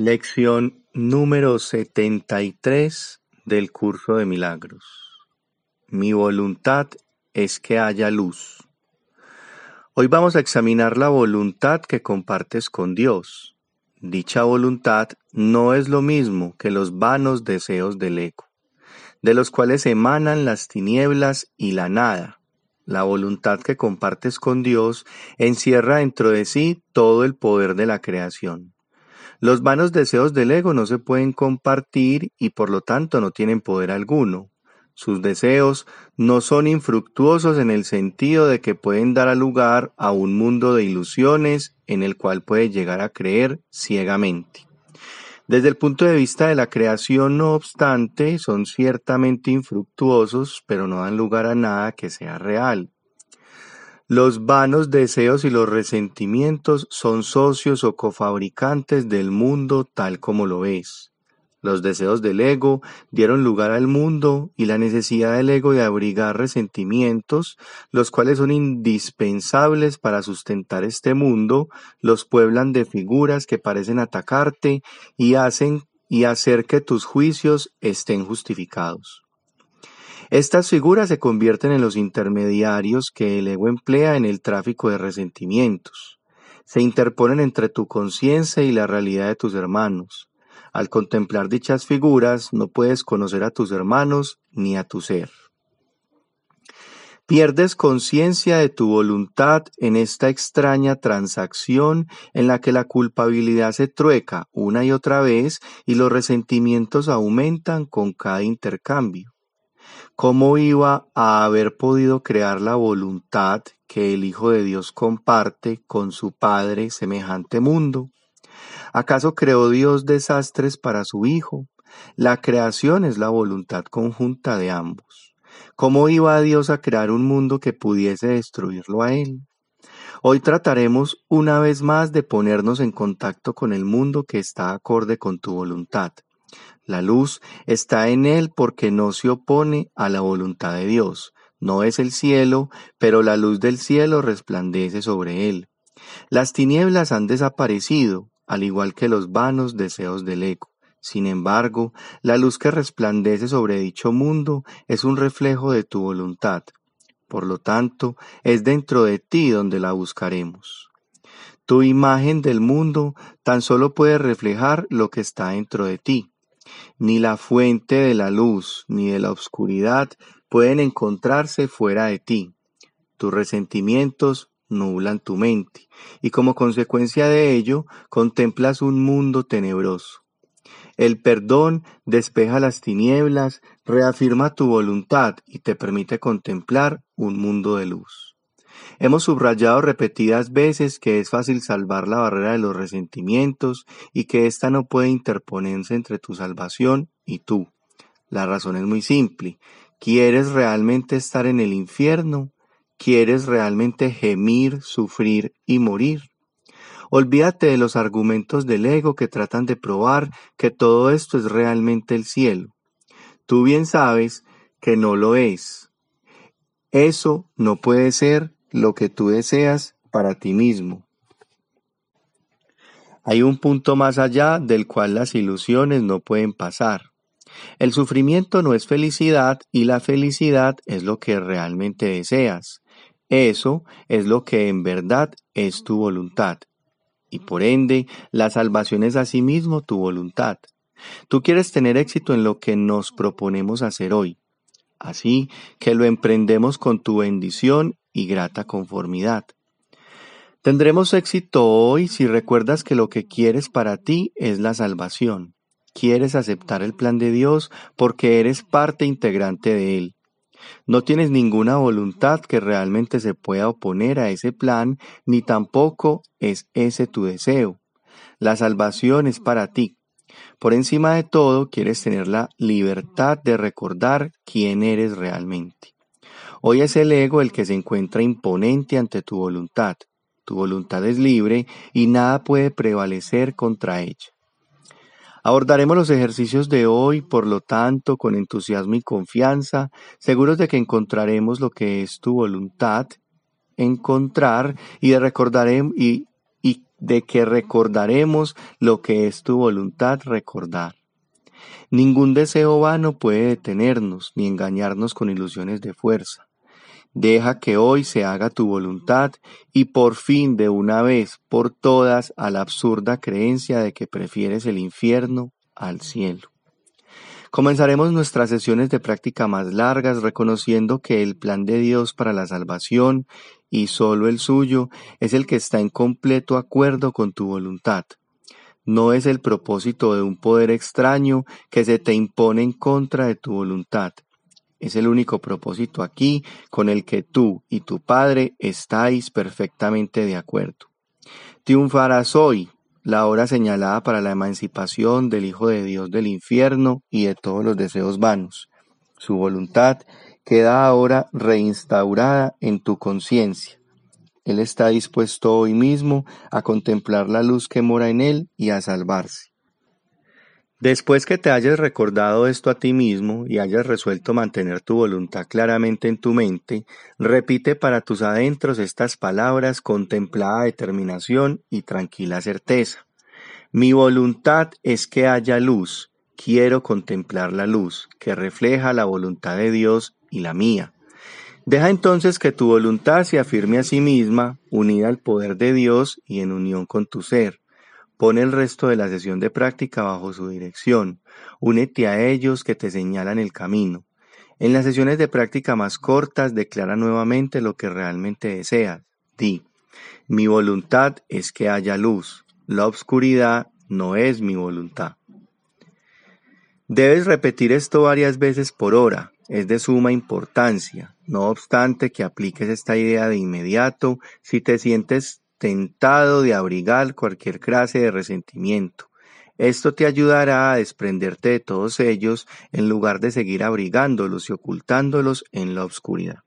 Lección número 73 del curso de milagros. Mi voluntad es que haya luz. Hoy vamos a examinar la voluntad que compartes con Dios. Dicha voluntad no es lo mismo que los vanos deseos del ego, de los cuales emanan las tinieblas y la nada. La voluntad que compartes con Dios encierra dentro de sí todo el poder de la creación. Los vanos deseos del ego no se pueden compartir y por lo tanto no tienen poder alguno. Sus deseos no son infructuosos en el sentido de que pueden dar lugar a un mundo de ilusiones en el cual puede llegar a creer ciegamente. Desde el punto de vista de la creación, no obstante, son ciertamente infructuosos, pero no dan lugar a nada que sea real. Los vanos deseos y los resentimientos son socios o cofabricantes del mundo tal como lo es. Los deseos del ego dieron lugar al mundo y la necesidad del ego de abrigar resentimientos, los cuales son indispensables para sustentar este mundo, los pueblan de figuras que parecen atacarte y hacen y hacer que tus juicios estén justificados. Estas figuras se convierten en los intermediarios que el ego emplea en el tráfico de resentimientos. Se interponen entre tu conciencia y la realidad de tus hermanos. Al contemplar dichas figuras no puedes conocer a tus hermanos ni a tu ser. Pierdes conciencia de tu voluntad en esta extraña transacción en la que la culpabilidad se trueca una y otra vez y los resentimientos aumentan con cada intercambio. ¿Cómo iba a haber podido crear la voluntad que el Hijo de Dios comparte con su Padre semejante mundo? ¿Acaso creó Dios desastres para su Hijo? La creación es la voluntad conjunta de ambos. ¿Cómo iba Dios a crear un mundo que pudiese destruirlo a Él? Hoy trataremos una vez más de ponernos en contacto con el mundo que está acorde con tu voluntad. La luz está en él porque no se opone a la voluntad de Dios. No es el cielo, pero la luz del cielo resplandece sobre él. Las tinieblas han desaparecido, al igual que los vanos deseos del ego. Sin embargo, la luz que resplandece sobre dicho mundo es un reflejo de tu voluntad. Por lo tanto, es dentro de ti donde la buscaremos. Tu imagen del mundo tan solo puede reflejar lo que está dentro de ti. Ni la fuente de la luz ni de la oscuridad pueden encontrarse fuera de ti. Tus resentimientos nublan tu mente, y como consecuencia de ello contemplas un mundo tenebroso. El perdón despeja las tinieblas, reafirma tu voluntad y te permite contemplar un mundo de luz. Hemos subrayado repetidas veces que es fácil salvar la barrera de los resentimientos y que ésta no puede interponerse entre tu salvación y tú. La razón es muy simple. ¿Quieres realmente estar en el infierno? ¿Quieres realmente gemir, sufrir y morir? Olvídate de los argumentos del ego que tratan de probar que todo esto es realmente el cielo. Tú bien sabes que no lo es. Eso no puede ser lo que tú deseas para ti mismo. Hay un punto más allá del cual las ilusiones no pueden pasar. El sufrimiento no es felicidad y la felicidad es lo que realmente deseas. Eso es lo que en verdad es tu voluntad. Y por ende, la salvación es asimismo tu voluntad. Tú quieres tener éxito en lo que nos proponemos hacer hoy. Así que lo emprendemos con tu bendición y grata conformidad. Tendremos éxito hoy si recuerdas que lo que quieres para ti es la salvación. Quieres aceptar el plan de Dios porque eres parte integrante de él. No tienes ninguna voluntad que realmente se pueda oponer a ese plan, ni tampoco es ese tu deseo. La salvación es para ti. Por encima de todo, quieres tener la libertad de recordar quién eres realmente. Hoy es el ego el que se encuentra imponente ante tu voluntad. Tu voluntad es libre y nada puede prevalecer contra ella. Abordaremos los ejercicios de hoy, por lo tanto, con entusiasmo y confianza, seguros de que encontraremos lo que es tu voluntad, encontrar y, de recordaremos, y, y de que recordaremos lo que es tu voluntad recordar. Ningún deseo vano puede detenernos ni engañarnos con ilusiones de fuerza. Deja que hoy se haga tu voluntad y por fin de una vez por todas a la absurda creencia de que prefieres el infierno al cielo. Comenzaremos nuestras sesiones de práctica más largas reconociendo que el plan de Dios para la salvación y solo el suyo es el que está en completo acuerdo con tu voluntad. No es el propósito de un poder extraño que se te impone en contra de tu voluntad. Es el único propósito aquí con el que tú y tu Padre estáis perfectamente de acuerdo. Triunfarás hoy, la hora señalada para la emancipación del Hijo de Dios del infierno y de todos los deseos vanos. Su voluntad queda ahora reinstaurada en tu conciencia. Él está dispuesto hoy mismo a contemplar la luz que mora en él y a salvarse. Después que te hayas recordado esto a ti mismo y hayas resuelto mantener tu voluntad claramente en tu mente, repite para tus adentros estas palabras con templada determinación y tranquila certeza. Mi voluntad es que haya luz, quiero contemplar la luz, que refleja la voluntad de Dios y la mía. Deja entonces que tu voluntad se afirme a sí misma, unida al poder de Dios y en unión con tu ser. Pone el resto de la sesión de práctica bajo su dirección. Únete a ellos que te señalan el camino. En las sesiones de práctica más cortas, declara nuevamente lo que realmente deseas. Di, mi voluntad es que haya luz. La obscuridad no es mi voluntad. Debes repetir esto varias veces por hora. Es de suma importancia. No obstante que apliques esta idea de inmediato, si te sientes tentado de abrigar cualquier clase de resentimiento. Esto te ayudará a desprenderte de todos ellos en lugar de seguir abrigándolos y ocultándolos en la oscuridad.